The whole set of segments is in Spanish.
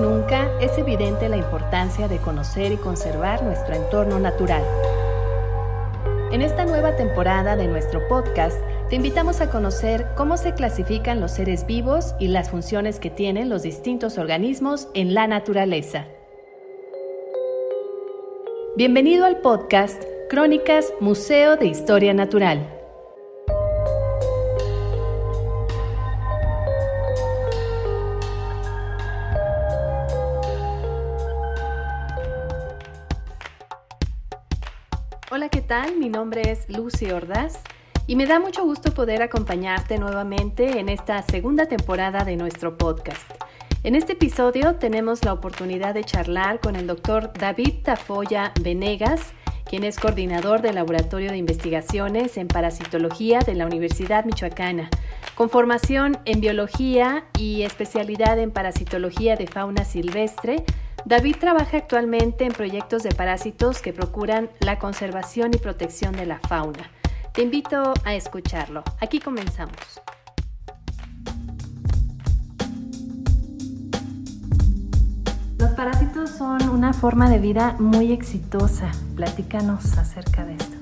nunca es evidente la importancia de conocer y conservar nuestro entorno natural. En esta nueva temporada de nuestro podcast, te invitamos a conocer cómo se clasifican los seres vivos y las funciones que tienen los distintos organismos en la naturaleza. Bienvenido al podcast Crónicas Museo de Historia Natural. Hola, ¿qué tal? Mi nombre es Lucy Ordaz y me da mucho gusto poder acompañarte nuevamente en esta segunda temporada de nuestro podcast. En este episodio tenemos la oportunidad de charlar con el doctor David Tafoya Venegas, quien es coordinador del Laboratorio de Investigaciones en Parasitología de la Universidad Michoacana, con formación en biología y especialidad en parasitología de fauna silvestre David trabaja actualmente en proyectos de parásitos que procuran la conservación y protección de la fauna. Te invito a escucharlo. Aquí comenzamos. Los parásitos son una forma de vida muy exitosa. Platícanos acerca de esto.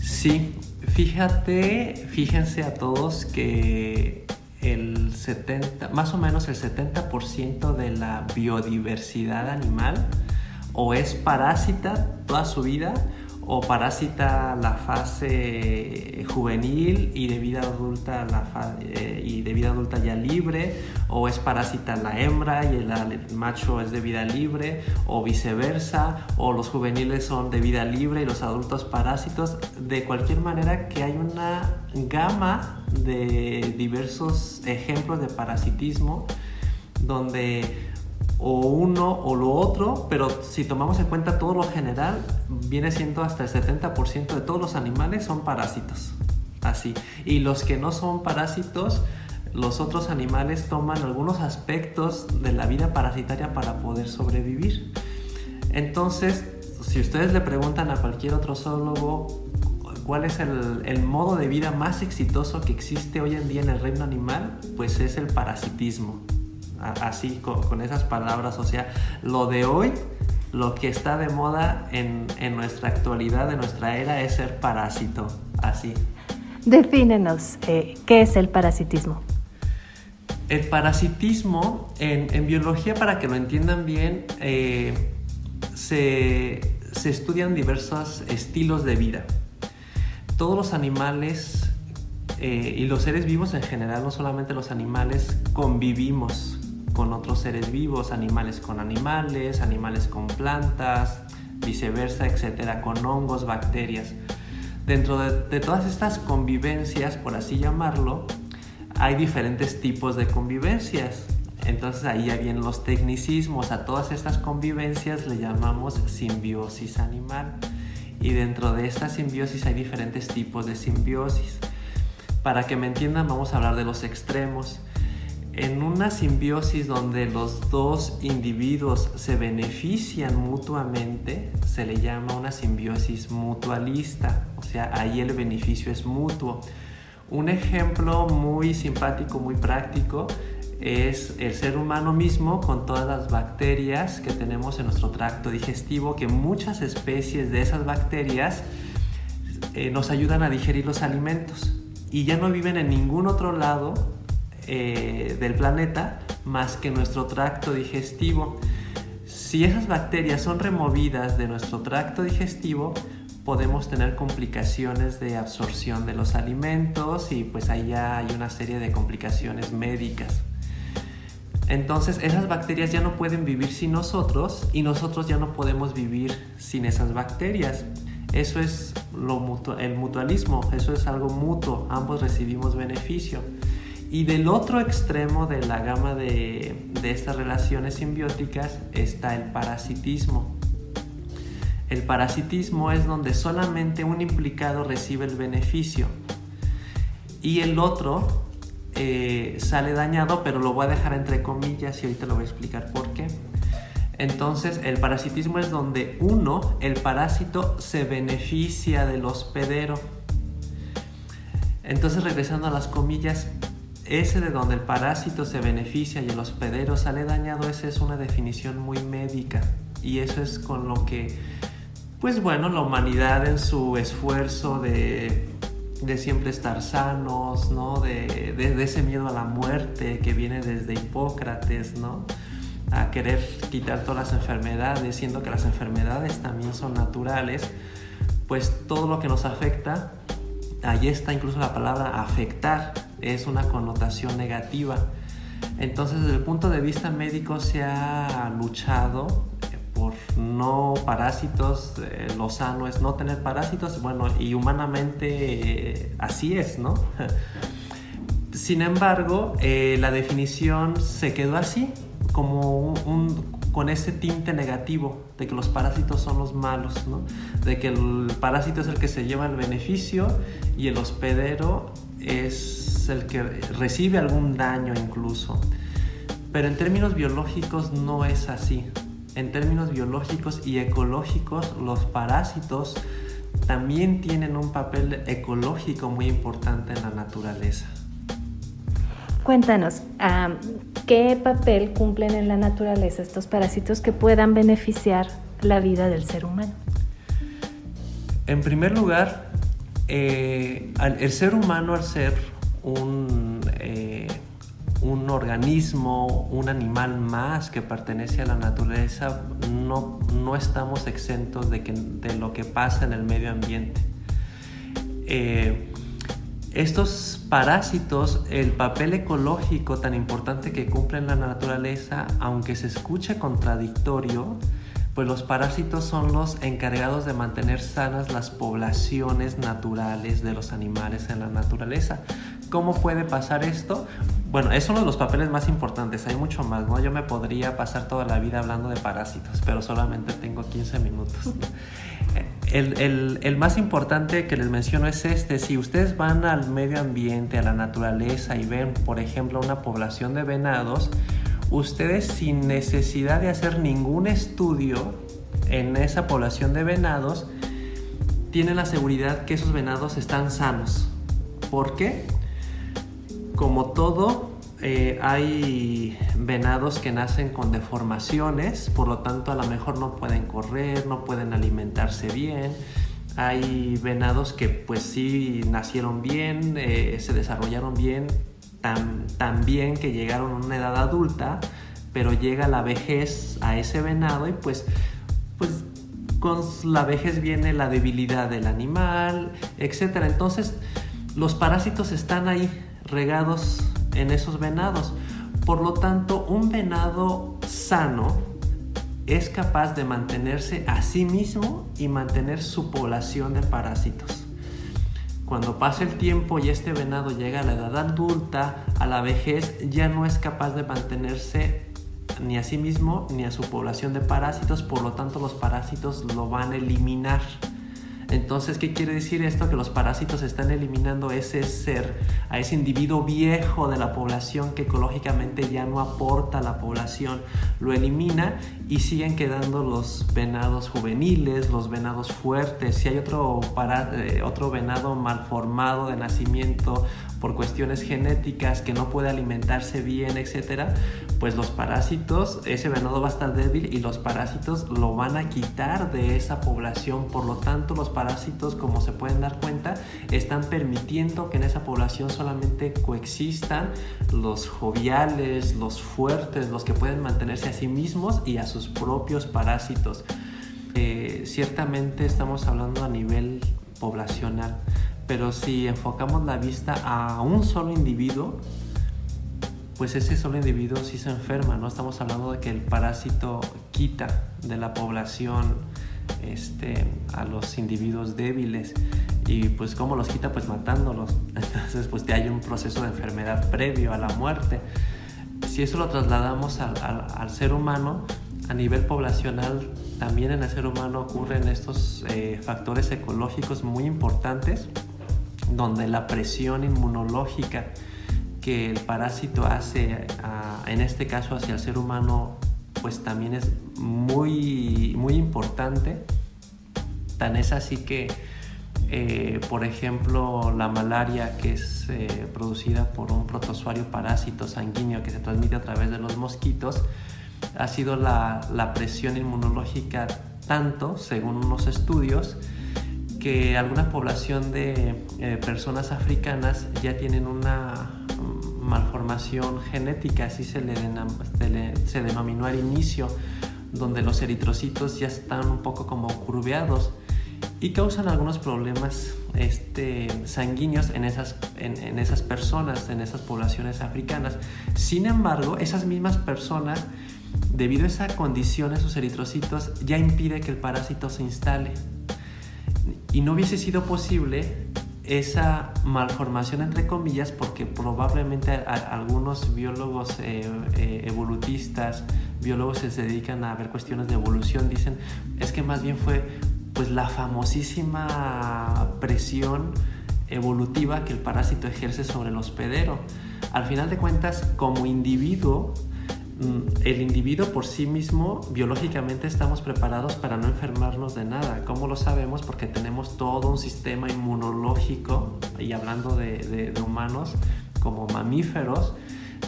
Sí, fíjate, fíjense a todos que el 70, más o menos el 70% de la biodiversidad animal o es parásita toda su vida o parásita la fase juvenil y de vida adulta la eh, y de vida adulta ya libre o es parásita la hembra y el, macho es de vida libre o viceversa o los juveniles son de vida libre y los adultos parásitos. De cualquier manera que hay una gama de diversos ejemplos de parasitismo donde o uno o lo otro, pero si tomamos en cuenta todo lo general, viene siendo hasta el 70% de todos los animales son parásitos. Así. Y los que no son parásitos, los otros animales toman algunos aspectos de la vida parasitaria para poder sobrevivir. Entonces, si ustedes le preguntan a cualquier otro zoólogo cuál es el, el, modo de vida más exitoso que existe hoy en día en el reino animal, pues es el parasitismo así con, esas palabras, o sea, lo de hoy, lo que está de moda en, nuestra actualidad, en nuestra era, es ser parásito, así. Defínenos, eh, ¿qué es el parasitismo? El parasitismo, en, biología, para que lo entiendan bien, eh, se, estudian diversos estilos de vida. Todos los animales eh, y los seres vivos en general, no solamente los animales, convivimos con otros seres vivos, animales con animales, animales con plantas, viceversa, etcétera, con hongos, bacterias. Dentro de, todas estas convivencias, por así llamarlo, hay diferentes tipos de convivencias. Entonces ahí ya vienen los tecnicismos. A todas estas convivencias le llamamos simbiosis animal. Y dentro de esta simbiosis hay diferentes tipos de simbiosis. Para que me entiendan, vamos a hablar de los extremos en una simbiosis donde los dos individuos se benefician mutuamente, se le llama una simbiosis mutualista, o sea, ahí el beneficio es mutuo. Un ejemplo muy simpático, muy práctico, es el ser humano mismo con todas las bacterias que tenemos en nuestro tracto digestivo, que muchas especies de esas bacterias eh, nos ayudan a digerir los alimentos y ya no viven en ningún otro lado eh, del planeta más que nuestro tracto digestivo. Si esas bacterias son removidas de nuestro tracto digestivo, podemos tener complicaciones de absorción de los alimentos y pues ahí ya hay una serie de complicaciones médicas. Entonces esas bacterias ya no pueden vivir sin nosotros y nosotros ya no podemos vivir sin esas bacterias. Eso es lo el mutualismo, eso es algo mutuo, ambos recibimos beneficio. Y del otro extremo de la gama de, estas relaciones simbióticas está el parasitismo. El parasitismo es donde solamente un implicado recibe el beneficio y el otro eh, sale dañado, pero lo voy a dejar entre comillas y ahorita lo voy a explicar por qué. Entonces, el parasitismo es donde uno, el parásito, se beneficia del hospedero. Entonces, regresando a las comillas, ese de donde el parásito se beneficia y el hospedero sale dañado, esa es una definición muy médica y eso es con lo que, pues bueno, la humanidad en su esfuerzo de, siempre estar sanos, ¿no? De, de, ese miedo a la muerte que viene desde Hipócrates, ¿no? A querer quitar todas las enfermedades, siendo que las enfermedades también son naturales, pues todo lo que nos afecta, ahí está incluso la palabra afectar, es una connotación negativa. Entonces, desde el punto de vista médico se ha luchado no parásitos, eh, lo sano es no tener parásitos, bueno, y humanamente eh, así es, ¿no? Sin embargo, eh, la definición se quedó así, como un, con ese tinte negativo de que los parásitos son los malos, ¿no? de que el parásito es el que se lleva el beneficio y el hospedero es el que recibe algún daño incluso. Pero en términos biológicos no es así en términos biológicos y ecológicos, los parásitos también tienen un papel ecológico muy importante en la naturaleza. Cuéntanos, ¿qué papel cumplen en la naturaleza estos parásitos que puedan beneficiar la vida del ser humano? En primer lugar, eh, el ser humano al ser un un organismo, un animal más que pertenece a la naturaleza, no, no estamos exentos de, que, de, lo que pasa en el medio ambiente. Eh, estos parásitos, el papel ecológico tan importante que cumplen la naturaleza, aunque se escuche contradictorio, pues los parásitos son los encargados de mantener sanas las poblaciones naturales de los animales en la naturaleza. ¿Cómo puede pasar esto? Bueno, es uno de los papeles más importantes, hay mucho más, ¿no? Yo me podría pasar toda la vida hablando de parásitos, pero solamente tengo 15 minutos. El, el, más importante que les menciono es este, si ustedes van al medio ambiente, a la naturaleza y ven, por ejemplo, una población de venados, ustedes sin necesidad de hacer ningún estudio en esa población de venados, tienen la seguridad que esos venados están sanos. ¿Por qué? Como todo, eh, hay venados que nacen con deformaciones, por lo tanto a lo mejor no pueden correr, no pueden alimentarse bien. Hay venados que pues sí nacieron bien, eh, se desarrollaron bien, tan, bien que llegaron a una edad adulta, pero llega la vejez a ese venado y pues, pues con la vejez viene la debilidad del animal, etc. Entonces los parásitos están ahí regados en esos venados. Por lo tanto, un venado sano es capaz de mantenerse a sí mismo y mantener su población de parásitos. Cuando pasa el tiempo y este venado llega a la edad adulta, a la vejez, ya no es capaz de mantenerse ni a sí mismo ni a su población de parásitos, por lo tanto los parásitos lo van a eliminar. Entonces, ¿qué quiere decir esto? Que los parásitos están eliminando ese ser, a ese individuo viejo de la población que ecológicamente ya no aporta a la población, lo elimina y siguen quedando los venados juveniles, los venados fuertes. Si hay otro, eh, otro venado malformado de nacimiento por cuestiones genéticas que no puede alimentarse bien, etcétera, pues los parásitos, ese venado va a estar débil y los parásitos lo van a quitar de esa población. Por lo tanto, los parásitos, como se pueden dar cuenta, están permitiendo que en esa población solamente coexistan los joviales, los fuertes, los que pueden mantenerse a sí mismos y a sus propios parásitos. Eh, ciertamente estamos hablando a nivel poblacional pero si enfocamos la vista a un solo individuo, pues ese solo individuo sí se enferma, ¿no? Estamos hablando de que el parásito quita de la población este, a los individuos débiles y pues cómo los quita pues matándolos. Entonces pues hay un proceso de enfermedad previo a la muerte. Si eso lo trasladamos al, ser humano a nivel poblacional también en el ser humano ocurren estos eh, factores ecológicos muy importantes donde la presión inmunológica que el parásito hace, en este caso hacia el ser humano, pues también es muy, muy importante. Tan es así que eh, por ejemplo, la malaria que es eh, producida por un protozoario parásito sanguíneo que se transmite a través de los mosquitos, ha sido la, la presión inmunológica tanto, según unos estudios, que alguna población de eh, personas africanas ya tienen una malformación genética, así se le, se denominó al inicio, donde los eritrocitos ya están un poco como curveados y causan algunos problemas este, sanguíneos en esas, en, esas personas, en esas poblaciones africanas. Sin embargo, esas mismas personas, debido a esa condición, esos eritrocitos, ya impide que el parásito se instale. Y no hubiese sido posible esa malformación entre comillas porque probablemente algunos biólogos eh, eh, evolutistas, biólogos que se dedican a ver cuestiones de evolución dicen es que más bien fue pues la famosísima presión evolutiva que el parásito ejerce sobre el hospedero. Al final de cuentas, como individuo, el individuo por sí mismo, biológicamente estamos preparados para no enfermarnos de nada. ¿Cómo lo sabemos? Porque tenemos todo un sistema inmunológico, y hablando de, humanos como mamíferos,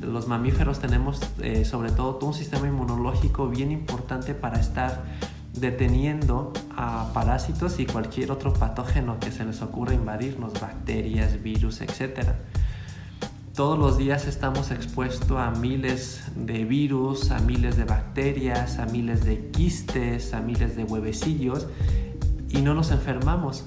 los mamíferos tenemos eh, sobre todo todo un sistema inmunológico bien importante para estar deteniendo a parásitos y cualquier otro patógeno que se les ocurra invadirnos, bacterias, virus, etc. Todos los días estamos expuestos a miles de virus, a miles de bacterias, a miles de quistes, a miles de huevecillos y no nos enfermamos.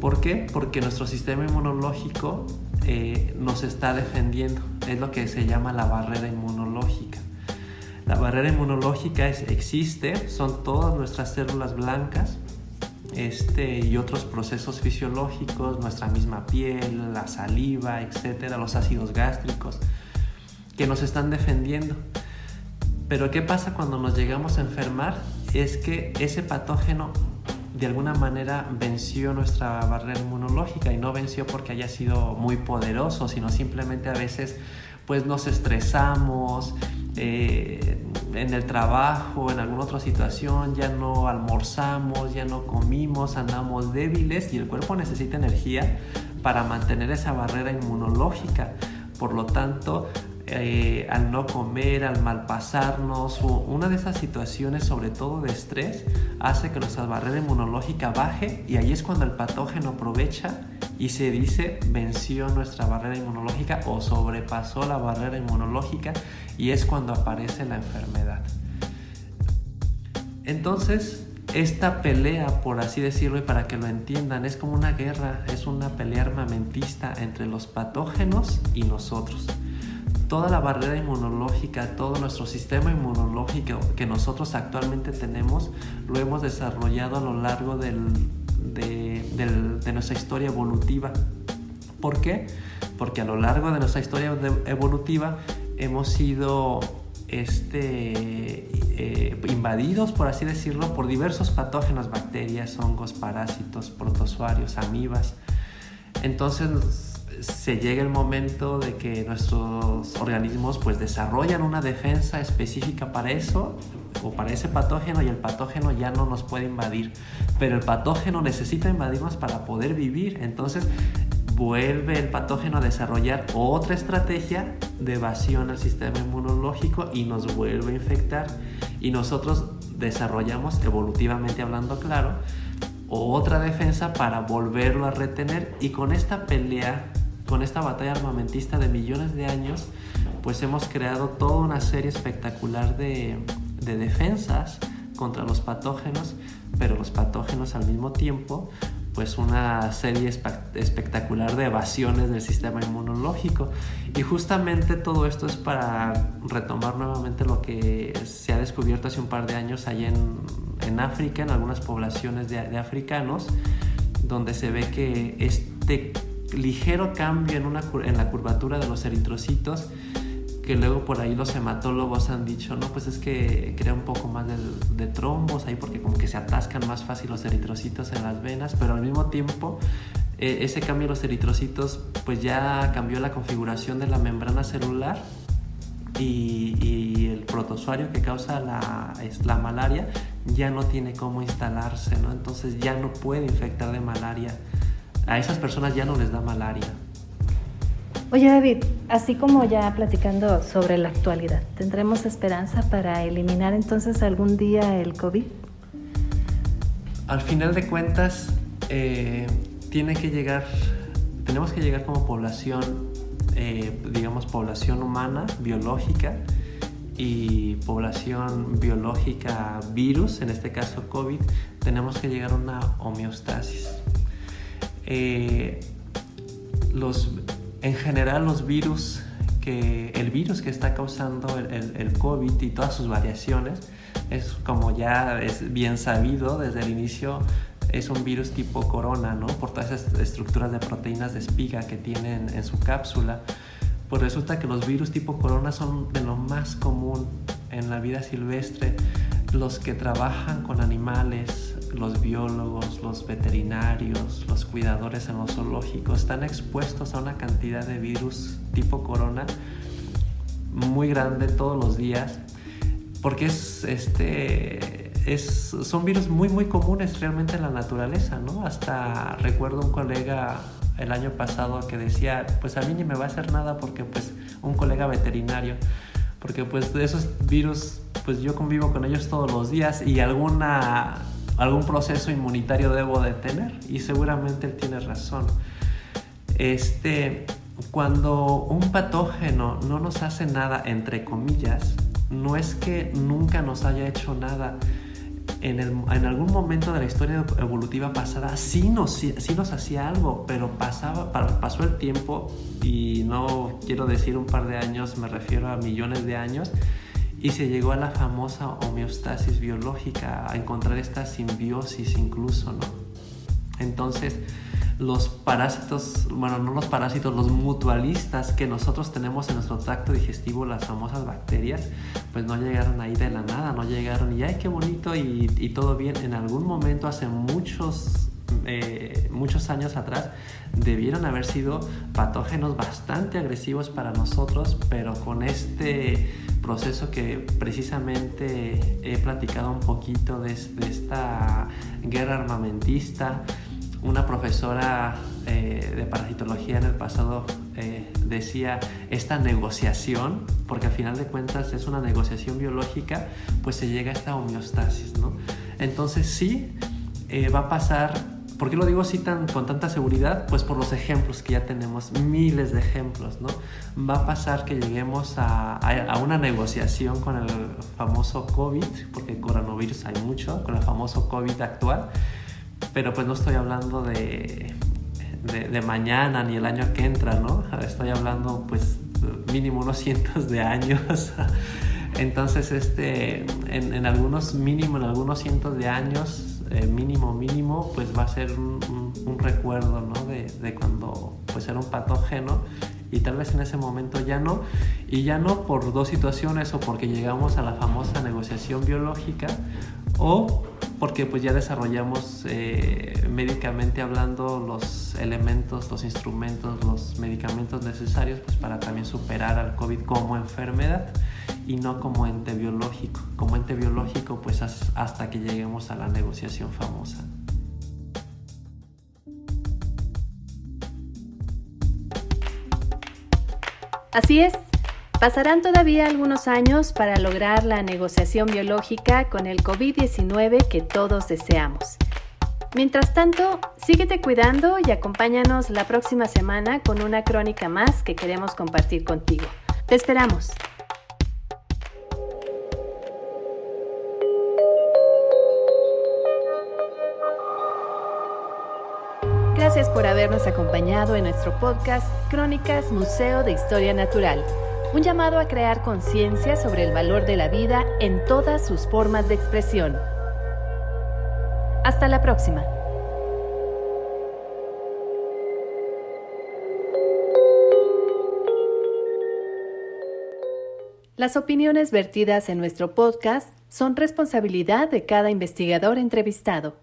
¿Por qué? Porque nuestro sistema inmunológico eh, nos está defendiendo. Es lo que se llama la barrera inmunológica. La barrera inmunológica existe, son todas nuestras células blancas este, y otros procesos fisiológicos, nuestra misma piel, la saliva, etcétera, los ácidos gástricos, que nos están defendiendo. Pero ¿qué pasa cuando nos llegamos a enfermar? Es que ese patógeno de alguna manera venció nuestra barrera inmunológica y no venció porque haya sido muy poderoso, sino simplemente a veces pues nos estresamos, eh, en el trabajo, en alguna otra situación, ya no almorzamos, ya no comimos, andamos débiles y el cuerpo necesita energía para mantener esa barrera inmunológica. Por lo tanto, eh, al no comer, al malpasarnos, una de esas situaciones, sobre todo de estrés, hace que nuestra barrera inmunológica baje y ahí es cuando el patógeno aprovecha y se dice venció nuestra barrera inmunológica o sobrepasó la barrera inmunológica y es cuando aparece la enfermedad. Entonces, esta pelea, por así decirlo, y para que lo entiendan, es como una guerra, es una pelea armamentista entre los patógenos y nosotros toda la barrera inmunológica, todo nuestro sistema inmunológico que nosotros actualmente tenemos, lo hemos desarrollado a lo largo de, nuestra historia evolutiva. ¿Por qué? Porque a lo largo de nuestra historia evolutiva hemos sido este, eh, invadidos, por así decirlo, por diversos patógenos, bacterias, hongos, parásitos, protozoarios, amibas. Entonces se llega el momento de que nuestros organismos pues desarrollan una defensa específica para eso o para ese patógeno y el patógeno ya no nos puede invadir. Pero el patógeno necesita invadirnos para poder vivir. Entonces vuelve el patógeno a desarrollar otra estrategia de evasión al sistema inmunológico y nos vuelve a infectar. Y nosotros desarrollamos, evolutivamente hablando claro, otra defensa para volverlo a retener. Y con esta pelea con esta batalla armamentista de millones de años, pues hemos creado toda una serie espectacular de, defensas contra los patógenos, pero los patógenos al mismo tiempo pues una serie espectacular de evasiones del sistema inmunológico. Y justamente todo esto es para retomar nuevamente lo que se ha descubierto hace un par de años allá en, África, en algunas poblaciones de, de africanos, donde se ve que este ligero cambio en, una, en la curvatura de los eritrocitos que luego por ahí los hematólogos han dicho, no, pues es que crea un poco más de, trombos ahí porque como que se atascan más fácil los eritrocitos en las venas, pero al mismo tiempo e, ese cambio de los eritrocitos pues ya cambió la configuración de la membrana celular y, y el protozoario que causa la, la malaria ya no tiene cómo instalarse, ¿no? Entonces ya no puede infectar de malaria a esas personas ya no les da malaria. Oye David, así como ya platicando sobre la actualidad, ¿tendremos esperanza para eliminar entonces algún día el COVID? Al final de cuentas, eh, tiene que llegar, tenemos que llegar como población, eh, digamos, población humana, biológica, y población biológica virus, en este caso COVID, tenemos que llegar a una homeostasis. Eh, los, en general los virus, que, el virus que está causando el, COVID y todas sus variaciones, es como ya es bien sabido desde el inicio, es un virus tipo corona, ¿no? Por todas esas estructuras de proteínas de espiga que tienen en su cápsula. Pues resulta que los virus tipo corona son de lo más común en la vida silvestre. Los que trabajan con animales, los biólogos, los veterinarios, los cuidadores en los zoológicos están expuestos a una cantidad de virus tipo corona muy grande todos los días porque es este es, son virus muy muy comunes realmente en la naturaleza, ¿no? Hasta recuerdo un colega el año pasado que decía, pues a mí ni me va a hacer nada porque pues un colega veterinario, porque pues esos virus pues yo convivo con ellos todos los días y alguna algún proceso inmunitario debo de tener y seguramente él tiene razón. Este, cuando un patógeno no nos hace nada entre comillas, no es que nunca nos haya hecho nada, en, algún momento de la historia evolutiva pasada sí nos, sí nos hacía algo, pero pasaba, pasó el tiempo y no quiero decir un par de años, me refiero a millones de años, y se llegó a la famosa homeostasis biológica, a encontrar esta simbiosis incluso, ¿no? Entonces, los parásitos, bueno, no los parásitos, los mutualistas que nosotros tenemos en nuestro tracto digestivo, las famosas bacterias, pues no llegaron ahí de la nada, no llegaron y ay, qué bonito y, todo bien. En algún momento, hace muchos, eh, muchos años atrás, debieron haber sido patógenos bastante agresivos para nosotros, pero con este proceso que precisamente he platicado un poquito de, esta guerra armamentista, una profesora eh, de parasitología en el pasado eh, decía esta negociación, porque al final de cuentas es una negociación biológica, pues se llega a esta homeostasis, ¿no? Entonces sí, eh, va a pasar, ¿por qué lo digo así tan, con tanta seguridad? Pues por los ejemplos que ya tenemos, miles de ejemplos, ¿no? Va a pasar que lleguemos a, a una negociación con el famoso COVID, porque coronavirus hay mucho, con el famoso COVID actual, pero pues no estoy hablando de, de, mañana ni el año que entra, ¿no? Estoy hablando pues mínimo unos cientos de años. Entonces, este, en, algunos mínimo, en algunos cientos de años, eh, mínimo, mínimo, pues va a ser un, recuerdo, ¿no? De, de, cuando pues era un patógeno y tal vez en ese momento ya no. Y ya no por dos situaciones o porque llegamos a la famosa negociación biológica o porque pues ya desarrollamos eh, médicamente hablando los elementos, los instrumentos, los medicamentos necesarios pues para también superar al COVID como enfermedad y no como ente biológico. Como ente biológico pues hasta que lleguemos a la negociación famosa. Así es, Pasarán todavía algunos años para lograr la negociación biológica con el COVID-19 que todos deseamos. Mientras tanto, síguete cuidando y acompáñanos la próxima semana con una crónica más que queremos compartir contigo. Te esperamos. Por habernos acompañado en nuestro podcast Crónicas Museo de Historia Natural un llamado a crear conciencia sobre el valor de la vida en todas sus formas de expresión. Hasta la próxima. Las opiniones vertidas en nuestro podcast son responsabilidad de cada investigador entrevistado.